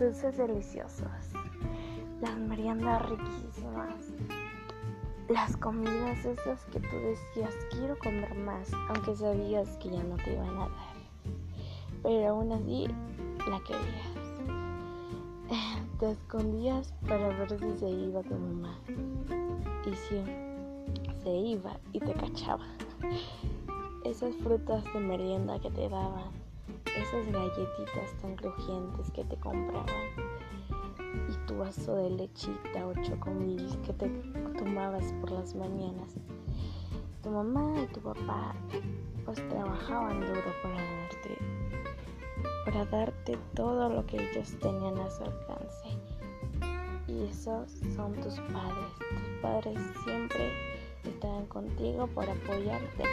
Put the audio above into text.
dulces deliciosos, las meriendas riquísimas, las comidas esas que tú decías quiero comer más, aunque sabías que ya no te iban a dar, pero aún así la querías. Te escondías para ver si se iba tu mamá y si se iba y te cachaba. Esas frutas de merienda que te daban, esas galletitas tan crujientes que te compraban y tu vaso de lechita o chocomil que te tomabas por las mañanas. Tu mamá y tu papá pues trabajaban duro para darte para darte todo lo que ellos tenían a su alcance. Y esos son tus padres. Tus padres siempre estarán contigo para apoyarte.